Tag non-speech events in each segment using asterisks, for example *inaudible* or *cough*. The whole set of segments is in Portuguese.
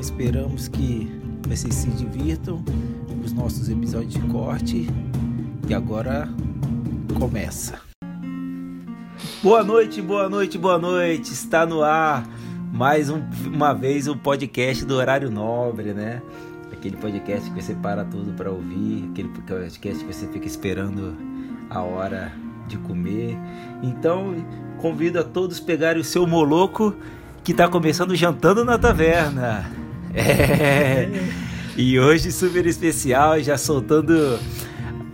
Esperamos que vocês se divirtam com os nossos episódios de corte e agora começa. Boa noite, boa noite, boa noite. Está no ar mais um, uma vez o podcast do horário nobre, né? Aquele podcast que você para tudo para ouvir, aquele podcast que você fica esperando a hora de comer. Então, convido a todos a pegarem o seu moloco que está começando jantando na taverna. É. E hoje super especial, já soltando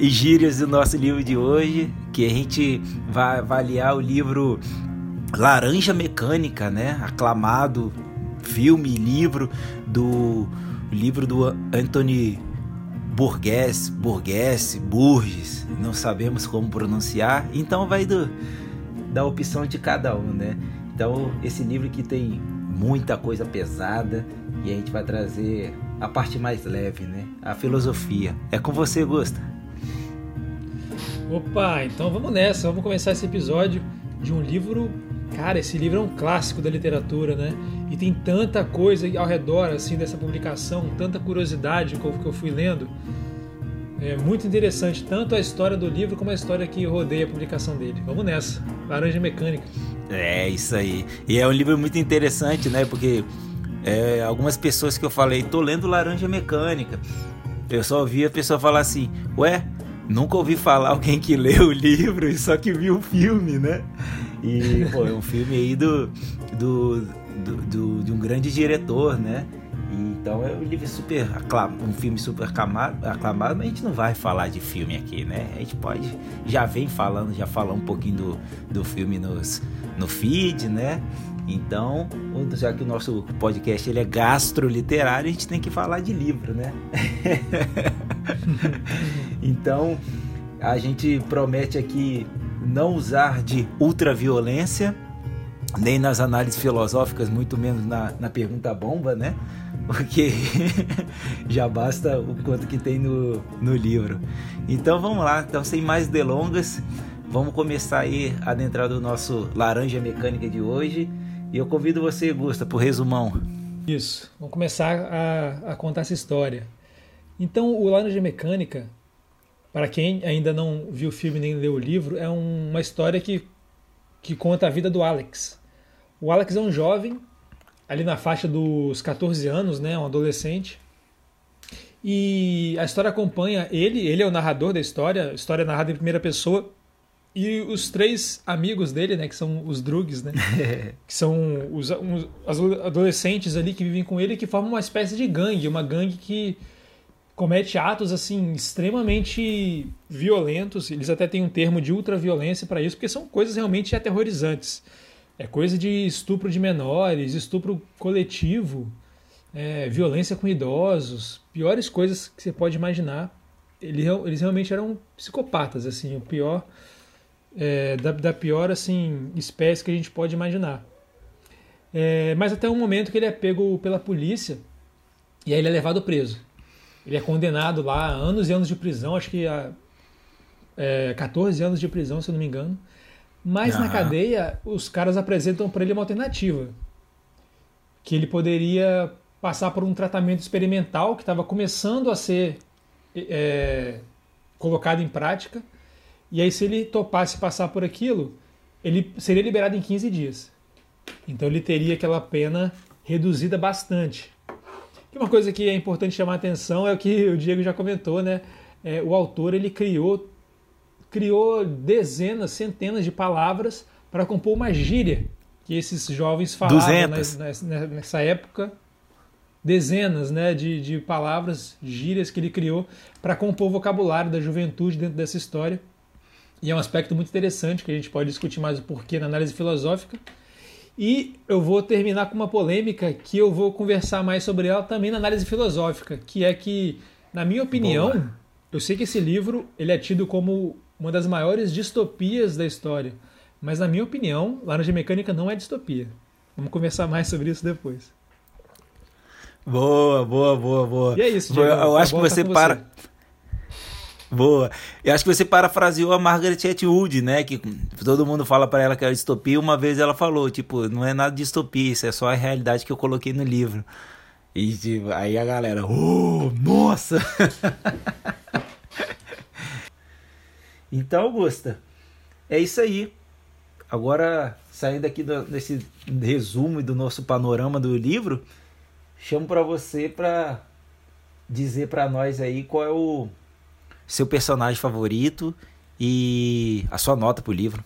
gírias do nosso livro de hoje, que a gente vai avaliar o livro Laranja Mecânica, né? Aclamado filme, livro do livro do Anthony Burgess, Burgess, Burgess, não sabemos como pronunciar, então vai do, da opção de cada um, né? Então, esse livro que tem muita coisa pesada e a gente vai trazer a parte mais leve, né? A filosofia. É com você, Gusta. Opa, então vamos nessa, vamos começar esse episódio de um livro. Cara, esse livro é um clássico da literatura, né? E tem tanta coisa ao redor assim dessa publicação, tanta curiosidade que eu fui lendo. É muito interessante, tanto a história do livro como a história que rodeia a publicação dele. Vamos nessa. Laranja Mecânica. É, isso aí. E é um livro muito interessante, né? Porque é, algumas pessoas que eu falei, tô lendo Laranja Mecânica. Eu só ouvi a pessoa falar assim, ué, nunca ouvi falar alguém que leu o livro e só que viu o filme, né? E, pô, é um filme aí do, do, do, do de um grande diretor, né? Então é um livro super aclamado, um filme super aclamado, aclamado, mas a gente não vai falar de filme aqui, né? A gente pode, já vem falando, já falar um pouquinho do, do filme nos, no feed, né? Então, já que o nosso podcast ele é gastroliterário, a gente tem que falar de livro, né? *laughs* então, a gente promete aqui não usar de ultraviolência, nem nas análises filosóficas, muito menos na, na pergunta bomba, né? *laughs* Porque já basta o quanto que tem no, no livro. Então vamos lá, então sem mais delongas, vamos começar aí a adentrar do nosso Laranja Mecânica de hoje. E eu convido você, Gusta, por resumão. Isso, vamos começar a, a contar essa história. Então, o Laranja Mecânica, para quem ainda não viu o filme nem leu o livro, é um, uma história que, que conta a vida do Alex. O Alex é um jovem, ali na faixa dos 14 anos, né, um adolescente. E a história acompanha ele, ele é o narrador da história, a história é narrada em primeira pessoa, e os três amigos dele, né, que são os Drugs, né, *laughs* que são os, adolescentes ali que vivem com ele, que formam uma espécie de gangue, uma gangue que comete atos assim extremamente violentos. Eles até têm um termo de ultraviolência para isso, porque são coisas realmente aterrorizantes. É coisa de estupro de menores, estupro coletivo, é, violência com idosos, piores coisas que você pode imaginar. Eles realmente eram psicopatas, assim, o pior é, da, da, pior assim espécie que a gente pode imaginar. É, mas até um momento que ele é pego pela polícia e aí ele é levado preso. Ele é condenado lá a anos e anos de prisão, acho que a é, 14 anos de prisão, se eu não me engano. Mas na cadeia, os caras apresentam para ele uma alternativa. Que ele poderia passar por um tratamento experimental que estava começando a ser é, colocado em prática. E aí, se ele topasse passar por aquilo, ele seria liberado em 15 dias. Então, ele teria aquela pena reduzida bastante. E uma coisa que é importante chamar a atenção é o que o Diego já comentou, né? É, o autor ele criou criou dezenas, centenas de palavras para compor uma gíria que esses jovens falavam nessa, nessa época. Dezenas né, de, de palavras, gírias que ele criou para compor o vocabulário da juventude dentro dessa história. E é um aspecto muito interessante que a gente pode discutir mais o porquê na análise filosófica. E eu vou terminar com uma polêmica que eu vou conversar mais sobre ela também na análise filosófica, que é que, na minha opinião, Boa. eu sei que esse livro ele é tido como uma das maiores distopias da história, mas na minha opinião, Laranja Mecânica não é distopia. Vamos conversar mais sobre isso depois. Boa, boa, boa, boa. E é isso, Diego. Eu, eu acho que você para. Você. Boa. Eu acho que você parafraseou a Margaret Atwood, né? Que todo mundo fala para ela que é distopia. Uma vez ela falou, tipo, não é nada de distopia, isso é só a realidade que eu coloquei no livro. E tipo, aí a galera, oh, nossa! *laughs* então, Augusta, é isso aí. Agora, saindo aqui do, desse resumo e do nosso panorama do livro, chamo para você para dizer para nós aí qual é o seu personagem favorito e a sua nota pro livro.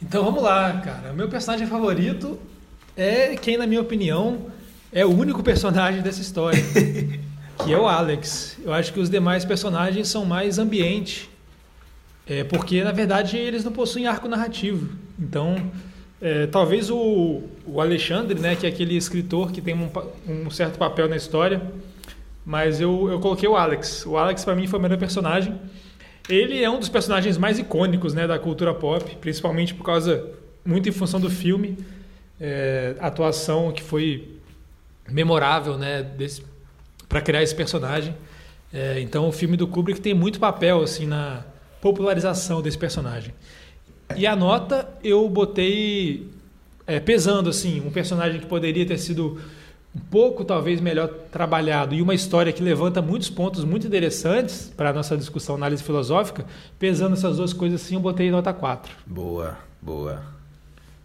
Então vamos lá, cara. Meu personagem favorito é quem, na minha opinião, é o único personagem dessa história, *laughs* que é o Alex. Eu acho que os demais personagens são mais ambiente, é, porque na verdade eles não possuem arco narrativo. Então, é, talvez o, o Alexandre, né, que é aquele escritor que tem um, um certo papel na história, mas eu, eu coloquei o Alex. O Alex, para mim, foi o melhor personagem. Ele é um dos personagens mais icônicos né, da cultura pop, principalmente por causa, muito em função do filme, é, atuação que foi memorável né, para criar esse personagem. É, então, o filme do Kubrick tem muito papel assim na popularização desse personagem. E a nota eu botei é, pesando assim, um personagem que poderia ter sido um pouco talvez melhor trabalhado e uma história que levanta muitos pontos muito interessantes para a nossa discussão, análise filosófica, pesando essas duas coisas assim, eu botei nota 4. Boa, boa.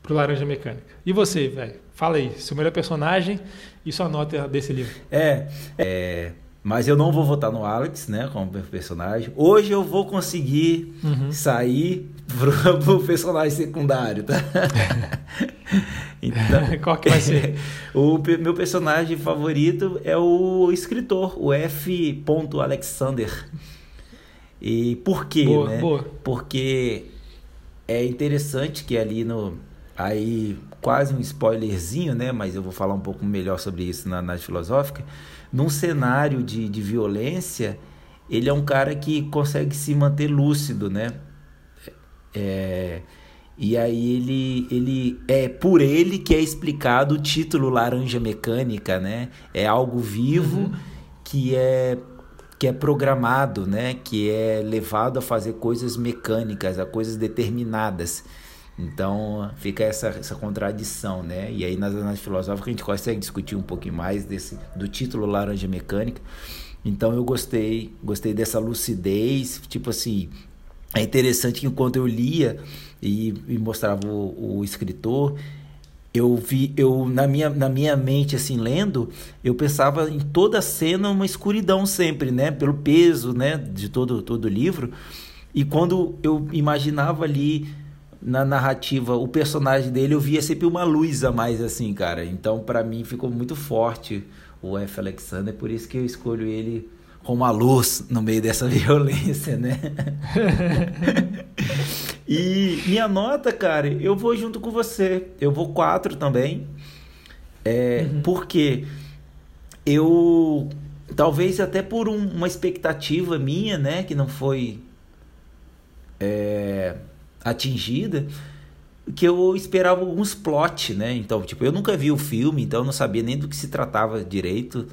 Pro Laranja Mecânica. E você, velho? Fala aí, seu melhor personagem e sua nota desse livro. É, é mas eu não vou votar no Alex, né, como personagem. Hoje eu vou conseguir uhum. sair pro, *laughs* pro, personagem secundário, tá? *laughs* então, *laughs* Qual que vai ser? o meu personagem favorito é o escritor, o F. Alexander. E por quê, boa, né? Boa. Porque é interessante que ali no aí quase um spoilerzinho, né? Mas eu vou falar um pouco melhor sobre isso na análise filosófica num cenário de, de violência, ele é um cara que consegue se manter lúcido, né? É, e aí ele, ele é por ele que é explicado o título Laranja Mecânica, né? É algo vivo uhum. que é que é programado, né? Que é levado a fazer coisas mecânicas, a coisas determinadas. Então fica essa, essa contradição, né? E aí nas análises filosóficas a gente consegue discutir um pouquinho mais desse do título Laranja Mecânica. Então eu gostei, gostei dessa lucidez, tipo assim, é interessante que enquanto eu lia e, e mostrava o, o, escritor, eu vi, eu na minha, na minha mente assim lendo, eu pensava em toda cena uma escuridão sempre, né? Pelo peso, né? De todo todo o livro. E quando eu imaginava ali na narrativa, o personagem dele, eu via sempre uma luz a mais, assim, cara. Então, para mim, ficou muito forte o F. Alexander, por isso que eu escolho ele como a luz no meio dessa *laughs* violência, né? *laughs* e minha nota, cara, eu vou junto com você. Eu vou quatro também. É, uhum. Porque eu, talvez até por um, uma expectativa minha, né, que não foi. É, atingida que eu esperava alguns plot, né? Então, tipo, eu nunca vi o filme, então eu não sabia nem do que se tratava direito.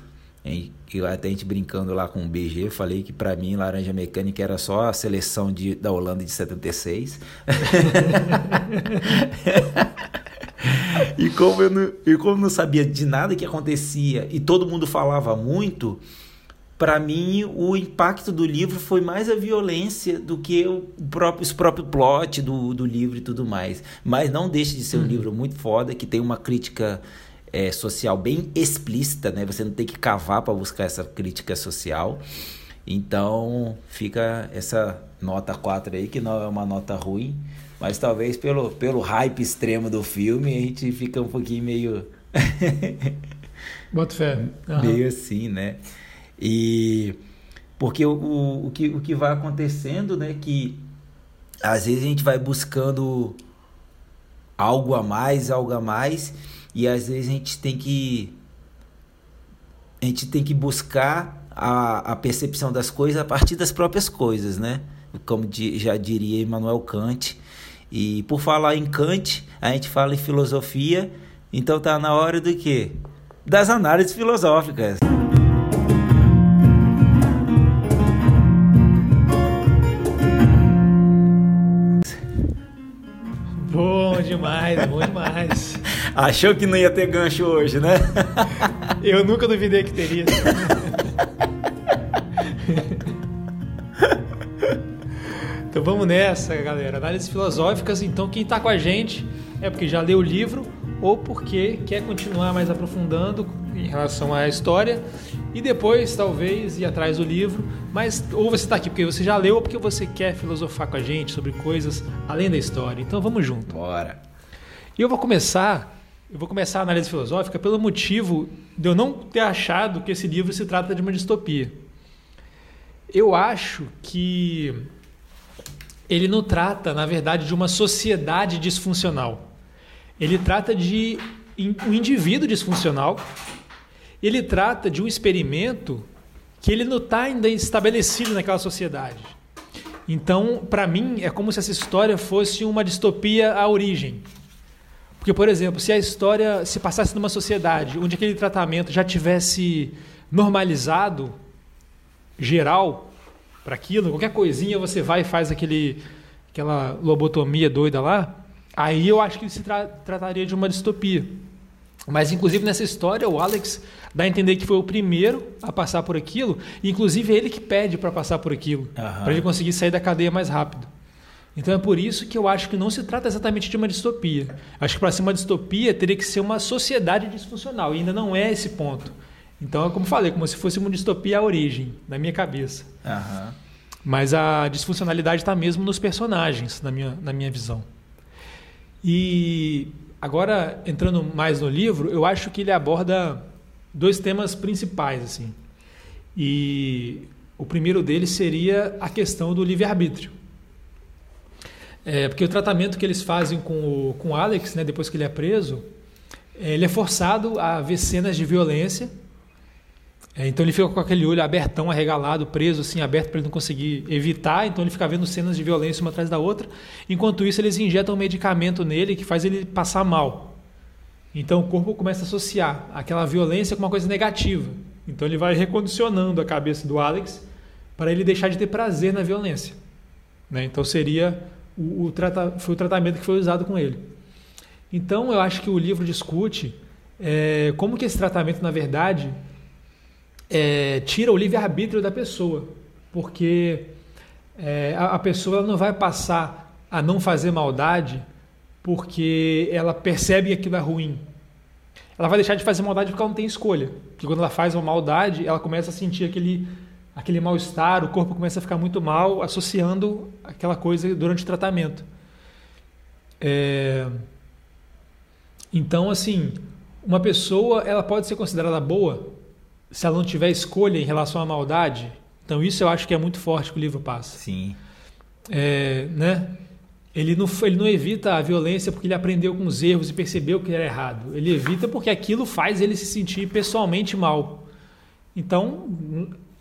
E até a gente brincando lá com o BG, falei que para mim Laranja Mecânica era só a seleção de, da Holanda de 76. *laughs* e, como eu não, e como eu não sabia de nada que acontecia e todo mundo falava muito, para mim o impacto do livro foi mais a violência do que o próprio, os próprio plot do, do livro e tudo mais. Mas não deixa de ser um uhum. livro muito foda, que tem uma crítica é, social bem explícita, né? Você não tem que cavar para buscar essa crítica social. Então fica essa nota 4 aí, que não é uma nota ruim, mas talvez pelo, pelo hype extremo do filme a gente fica um pouquinho meio. Bota fé. *laughs* Uhum. Meio assim, né? E porque o, o, o, que, o que vai acontecendo, né, que às vezes a gente vai buscando algo a mais, algo a mais, e às vezes a gente tem que a gente tem que buscar a, a percepção das coisas a partir das próprias coisas, né? Como já diria Immanuel Kant. E por falar em Kant, a gente fala em filosofia, então tá na hora do quê? Das análises filosóficas. Demais, bom demais. *laughs* Achou que não ia ter gancho hoje, né? *laughs* Eu nunca duvidei que teria. *laughs* Então vamos nessa, galera. Análises filosóficas. Então, quem está com a gente é porque já leu o livro ou porque quer continuar mais aprofundando em relação à história e depois talvez ir atrás do livro, mas ou você está aqui porque você já leu ou porque você quer filosofar com a gente sobre coisas além da história. Então vamos junto. Bora. E eu vou começar, eu vou começar a análise filosófica pelo motivo de eu não ter achado que esse livro se trata de uma distopia. Eu acho que ele não trata, na verdade, de uma sociedade disfuncional. Ele trata de um indivíduo disfuncional. Ele trata de um experimento que ele não está ainda estabelecido naquela sociedade. Então, para mim, é como se essa história fosse uma distopia à origem. Porque, por exemplo, se a história se passasse numa sociedade onde aquele tratamento já tivesse normalizado, geral, para aquilo, qualquer coisinha você vai e faz aquele, aquela lobotomia doida lá, aí eu acho que se tra trataria de uma distopia. Mas, inclusive, nessa história, o Alex dá a entender que foi o primeiro a passar por aquilo, e, inclusive, é ele que pede para passar por aquilo, uhum. para ele conseguir sair da cadeia mais rápido. Então é por isso que eu acho que não se trata exatamente de uma distopia. Acho que para ser uma distopia teria que ser uma sociedade disfuncional, e ainda não é esse ponto. Então é como falei, como se fosse uma distopia à origem, na minha cabeça. Uhum. Mas a disfuncionalidade está mesmo nos personagens, na minha, na minha visão. E agora, entrando mais no livro, eu acho que ele aborda dois temas principais. assim. E o primeiro deles seria a questão do livre-arbítrio. É, porque o tratamento que eles fazem com o, com o Alex, né, depois que ele é preso, é, ele é forçado a ver cenas de violência é, então ele fica com aquele olho abertão, arregalado, preso, assim, aberto para ele não conseguir evitar. Então ele fica vendo cenas de violência uma atrás da outra. Enquanto isso, eles injetam um medicamento nele que faz ele passar mal. Então o corpo começa a associar aquela violência com uma coisa negativa. Então ele vai recondicionando a cabeça do Alex para ele deixar de ter prazer na violência. Né? Então seria o, o trata, foi o tratamento que foi usado com ele. Então eu acho que o livro discute é, como que esse tratamento, na verdade, é, tira o livre-arbítrio da pessoa, porque é, a, a, pessoa não vai passar a não fazer maldade porque ela percebe que aquilo é ruim. Ela vai deixar de fazer maldade porque ela não tem escolha. Porque quando ela faz uma maldade, ela começa a sentir aquele, aquele mal-estar, o corpo começa a ficar muito mal, associando aquela coisa durante o tratamento. É... Então, assim, uma pessoa ela pode ser considerada boa se ela não tiver escolha em relação à maldade. Então isso eu acho que é muito forte que o livro passa. Sim. É, né? Ele não, ele não evita a violência porque ele aprendeu com os erros e percebeu que era errado. Ele evita porque aquilo faz ele se sentir pessoalmente mal. Então,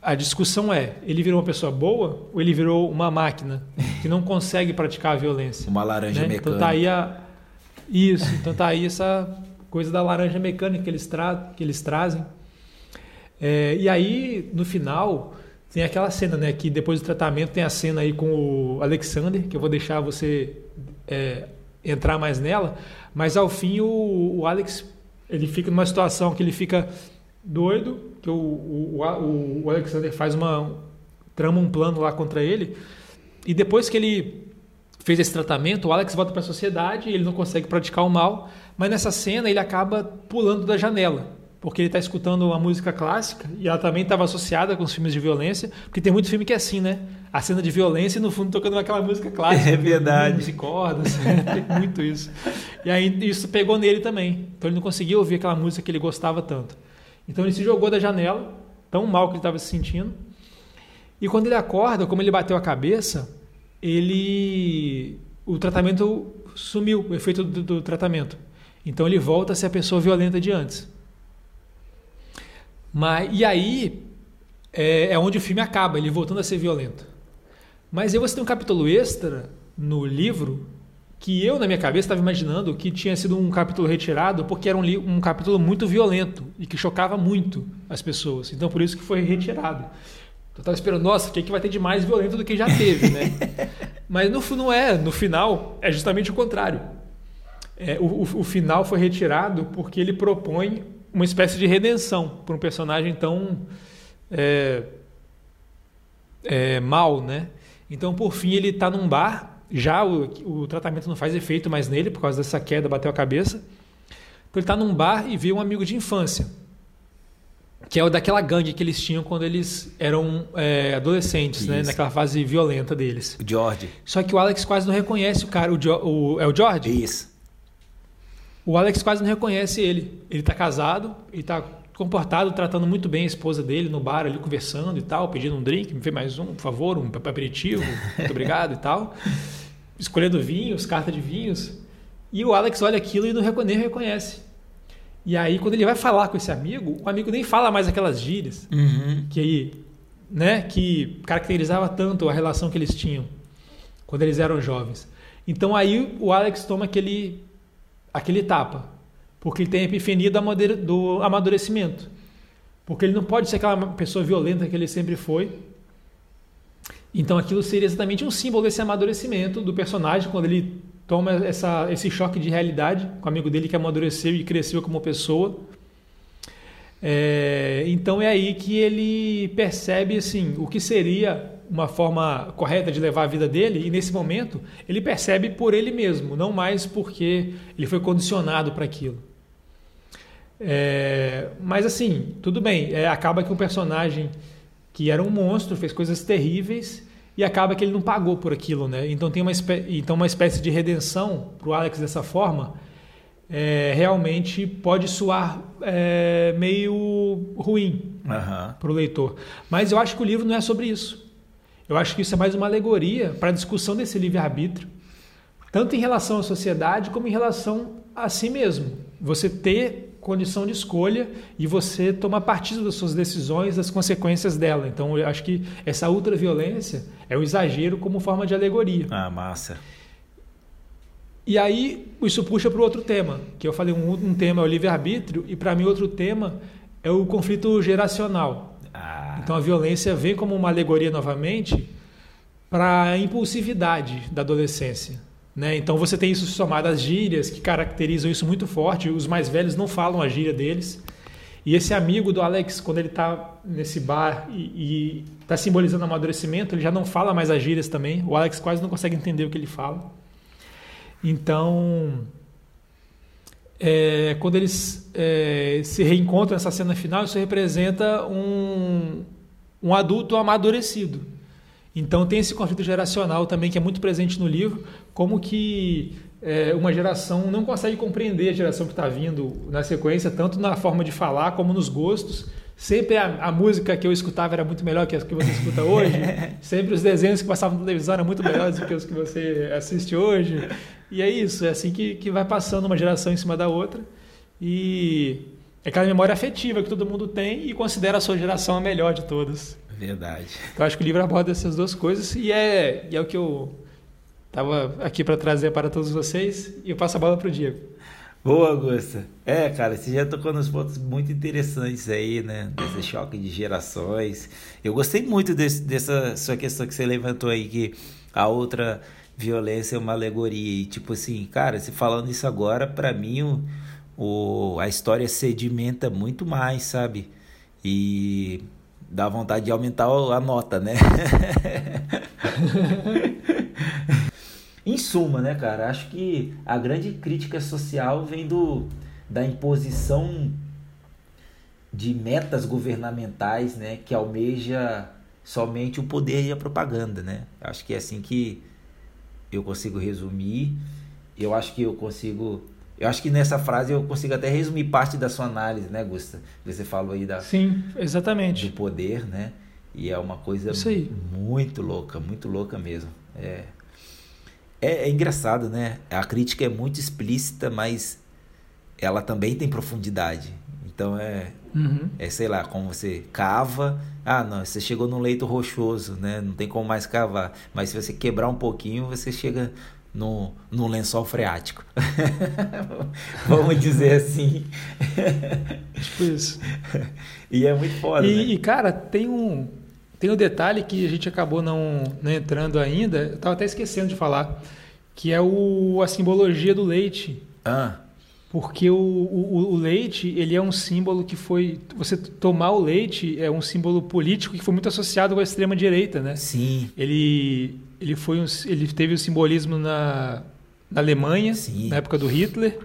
a discussão é: ele virou uma pessoa boa ou ele virou uma máquina que não consegue praticar a violência? Uma laranja né? mecânica. Então tá aí a... Isso, então tá aí essa coisa da laranja mecânica que eles, tra... que eles trazem. É, e aí, no final, tem aquela cena, né? Que depois do tratamento tem a cena aí com o Alexander, que eu vou deixar você é, entrar mais nela. Mas ao fim, o, o, Alex ele fica numa situação que ele fica doido, que o, o, o Alexander faz uma. trama um plano lá contra ele. E depois que ele fez esse tratamento, o Alex volta para a sociedade, ele não consegue praticar o mal, mas nessa cena ele acaba pulando da janela porque ele está escutando uma música clássica e ela também estava associada com os filmes de violência, porque tem muito filme que é assim, né? A cena de violência e no fundo tocando aquela música clássica. *laughs* É verdade. De cordas, *laughs* tem muito isso. E aí isso pegou nele também. Então ele não conseguia ouvir aquela música que ele gostava tanto. Então ele se jogou da janela, tão mal que ele estava se sentindo. E quando ele acorda, como ele bateu a cabeça, ele o tratamento sumiu, o efeito do, do tratamento. Então ele volta a ser a pessoa violenta de antes. Mas, e aí é, é onde o filme acaba, ele voltando a ser violento. Mas aí você tem um capítulo extra no livro que eu, na minha cabeça, estava imaginando que tinha sido um capítulo retirado porque era um, um capítulo muito violento e que chocava muito as pessoas. Então, por isso que foi retirado. Eu estava esperando, nossa, o que, é que vai ter de mais violento do que já teve, né? *laughs* Mas no, não é, no final é justamente o contrário. É, o, o, o, final foi retirado porque ele propõe uma espécie de redenção para um personagem tão é, é, mal, né? Então, por fim, ele está num bar, já o, o, tratamento não faz efeito mais nele por causa dessa queda, bateu a cabeça. Então, ele está num bar e vê um amigo de infância, que é o daquela gangue que eles tinham quando eles eram é, adolescentes, né? naquela fase violenta deles. O George. Só que o Alex quase não reconhece o cara. O, jo, o é o George? Isso. O Alex quase não reconhece ele. Ele está casado, ele está comportado, tratando muito bem a esposa dele no bar ali, conversando e tal, pedindo um drink, me fez mais um, por favor, um aperitivo, muito obrigado e tal. *laughs* Escolhendo vinhos, carta de vinhos. E o Alex olha aquilo e não reconhece. E aí, quando ele vai falar com esse amigo, o amigo nem fala mais aquelas gírias uhum. que aí, né, que caracterizava tanto a relação que eles tinham quando eles eram jovens. Então aí o Alex toma aquele aquele tapa, porque ele tem a epifania do amadurecimento. Porque ele não pode ser aquela pessoa violenta que ele sempre foi. Então aquilo seria exatamente um símbolo desse amadurecimento do personagem quando ele toma essa, esse choque de realidade com o amigo dele que amadureceu e cresceu como pessoa. É, então é aí que ele percebe assim o que seria uma forma correta de levar a vida dele, e nesse momento ele percebe por ele mesmo, não mais porque ele foi condicionado para aquilo. É, mas assim, tudo bem, é, acaba que um personagem que era um monstro fez coisas terríveis e acaba que ele não pagou por aquilo, né? Então tem uma, então uma espécie de redenção para o Alex dessa forma é, realmente pode soar é, meio ruim uhum. para o leitor. Mas eu acho que o livro não é sobre isso. Eu acho que isso é mais uma alegoria para a discussão desse livre-arbítrio, tanto em relação à sociedade como em relação a si mesmo. Você ter condição de escolha e você tomar partido das suas decisões, das consequências dela. Então, eu acho que essa ultraviolência é um exagero como forma de alegoria. Ah, massa. E aí, isso puxa para o outro tema, que eu falei, um, um tema é o livre-arbítrio, e para mim outro tema é o conflito geracional. Ah. Então a violência vem como uma alegoria novamente para a impulsividade da adolescência. Né? Então você tem isso somado às gírias que caracterizam isso muito forte. Os mais velhos não falam a gíria deles. E esse amigo do Alex, quando ele está nesse bar e está simbolizando amadurecimento, ele já não fala mais as gírias também. O Alex quase não consegue entender o que ele fala. Então, é, quando eles é, se reencontram nessa cena final, isso representa um, um adulto amadurecido. Então tem esse conflito geracional também que é muito presente no livro, como que é, uma geração não consegue compreender a geração que está vindo na sequência, tanto na forma de falar como nos gostos. Sempre a, a, música que eu escutava era muito melhor que a que você escuta *laughs* hoje. Sempre os desenhos que passavam na televisão eram muito melhores do que os que você assiste hoje. E é isso, é assim que, que vai passando uma geração em cima da outra. E é aquela memória afetiva que todo mundo tem e considera a sua geração a melhor de todas. Verdade. Eu acho que o livro aborda essas duas coisas e é, e é o que eu estava aqui para trazer para todos vocês. E eu passo a bola para o Diego. Boa, Augusta. É, cara, você já tocou nos pontos muito interessantes aí, né? Desse choque de gerações. Eu gostei muito desse, dessa sua questão que você levantou aí, que a outra violência é uma alegoria. E, tipo assim, cara, se falando isso agora, para mim, o, o, a história sedimenta muito mais, sabe? E dá vontade de aumentar a nota, né? *laughs* em suma, né, cara? Acho que a grande crítica social vem do, da imposição de metas governamentais, né, que almeja somente o poder e a propaganda, né? Acho que é assim que eu consigo resumir. Eu acho que eu consigo. Eu acho que nessa frase eu consigo até resumir parte da sua análise, né, Gusta? Você falou aí da. Sim, exatamente. Do poder, né? E é uma coisa muito louca, muito louca mesmo. É, É, é engraçado, né? A crítica é muito explícita, mas ela também tem profundidade. Então é, uhum. é sei lá, como você cava. Ah, não, você chegou num leito rochoso, né? Não tem como mais cavar. Mas se você quebrar um pouquinho, você chega no, no lençol freático. *laughs* Vamos dizer assim. tipo isso. E é muito foda. E, né? e, cara, tem um, tem um detalhe que a gente acabou não, não entrando ainda, eu estava até esquecendo de falar, que é o, a simbologia do leite. Ah. Porque o, o, o, leite, ele é um símbolo que foi... Você tomar o leite é um símbolo político que foi muito associado com a extrema-direita, né? Sim. Ele, ele, foi um, ele teve o simbolismo na, na Alemanha, Sim. na época do Hitler.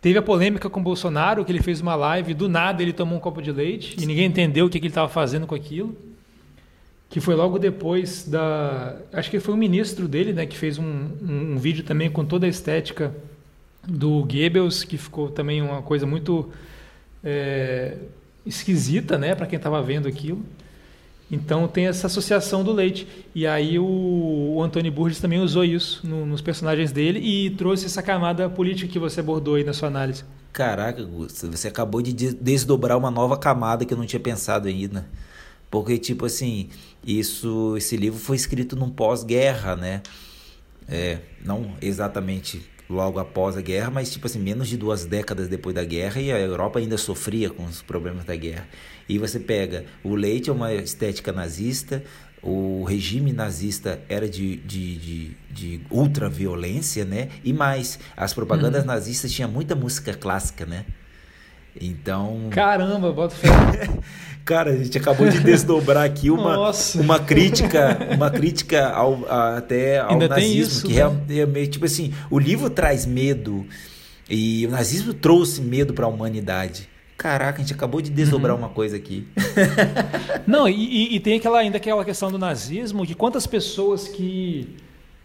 Teve a polêmica com o Bolsonaro, que ele fez uma live, do nada ele tomou um copo de leite Sim. e ninguém entendeu o que, que ele estava fazendo com aquilo. Que foi logo depois da. Acho que foi o ministro dele, né, que fez um, um, um vídeo também com toda a estética do Goebbels, que ficou também uma coisa muito é, esquisita, né, para quem estava vendo aquilo. Então tem essa associação do leite. E aí o, o Antônio Burgess também usou isso no, nos personagens dele e trouxe essa camada política que você abordou aí na sua análise. Caraca, Gusto, você acabou de desdobrar uma nova camada que eu não tinha pensado ainda. Porque, tipo assim, isso, esse livro foi escrito num pós-guerra, né? É, não exatamente logo após a guerra, mas tipo assim, menos de duas décadas depois da guerra e a Europa ainda sofria com os problemas da guerra. E você pega, o leite é uma estética nazista, o regime nazista era de, de, de, de ultra-violência, né? E mais, as propagandas uhum. nazistas tinham muita música clássica, né? Então. Caramba, bota fé. *laughs* Cara, a gente acabou de desdobrar aqui uma, uma crítica, uma crítica ao, a, até ao Ainda nazismo, isso, que né? é, é, tipo assim, o livro traz medo e o nazismo trouxe medo para a humanidade. Caraca, a gente acabou de desdobrar uhum. uma coisa aqui. Não, e, e, tem aquela, ainda aquela questão do nazismo, que quantas pessoas que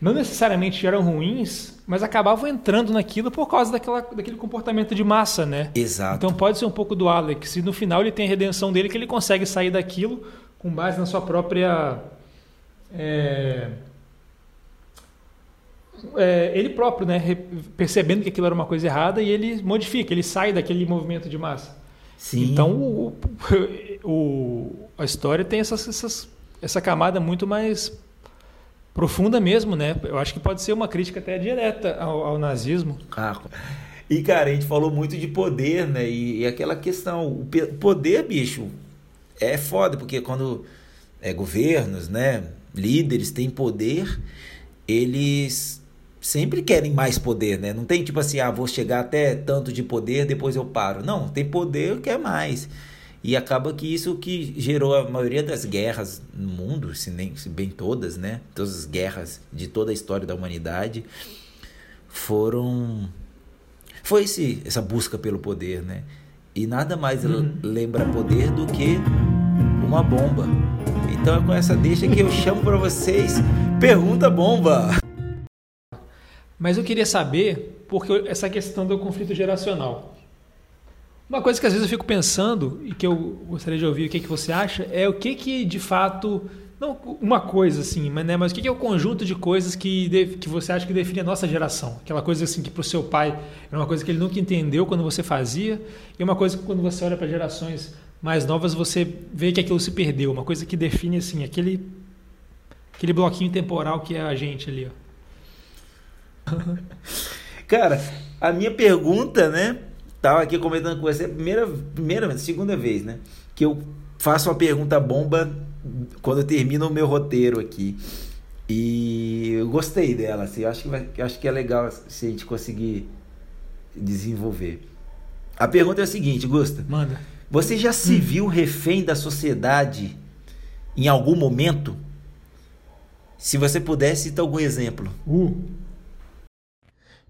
não necessariamente eram ruins, mas acabavam entrando naquilo por causa daquela, daquele comportamento de massa, né? Exato. Então pode ser um pouco do Alex. E no final ele tem a redenção dele que ele consegue sair daquilo com base na sua própria. É, é, ele próprio, né? Percebendo que aquilo era uma coisa errada e ele modifica, ele sai daquele movimento de massa. Sim. Então o, o, *laughs* a história tem essas, essas, essa camada muito mais profunda mesmo, né? Eu acho que pode ser uma crítica até direta ao, ao nazismo. Ah, e cara, a gente falou muito de poder, né? E, e, aquela questão, o poder, bicho, é foda, porque quando é, governos, né, líderes têm poder, eles sempre querem mais poder, né? Não tem tipo assim, ah, vou chegar até tanto de poder, depois eu paro. Não, tem poder, quer mais. E acaba que isso que gerou a maioria das guerras no mundo, se, nem, se bem todas, né? Todas as guerras de toda a história da humanidade foram. Foi esse, essa busca pelo poder, né? E nada mais uhum. lembra poder do que uma bomba. Então é com essa deixa que eu chamo para vocês Pergunta Bomba! Mas eu queria saber, porque essa questão do conflito geracional. Uma coisa que às vezes eu fico pensando e que eu gostaria de ouvir o que, que você acha é o que que de fato não uma coisa assim, mas, né, mas o que, que é o conjunto de coisas que, que você acha que define a nossa geração? Aquela coisa assim que para o seu pai era uma coisa que ele nunca entendeu quando você fazia e uma coisa que quando você olha para gerações mais novas você vê que aquilo se perdeu, uma coisa que define assim aquele aquele bloquinho temporal que é a gente ali. Ó. *laughs* Cara, a minha pergunta, né? Tava aqui comentando com você, primeira, primeira, segunda vez, né? Que eu faço uma pergunta bomba quando eu termino o meu roteiro aqui. E eu gostei dela, assim, eu acho que, vai, acho que é legal se a gente conseguir desenvolver. A pergunta é a seguinte, Gusta. Manda. Você já se hum. viu refém da sociedade em algum momento? Se você pudesse citar algum exemplo. Uh.